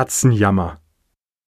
Katzenjammer.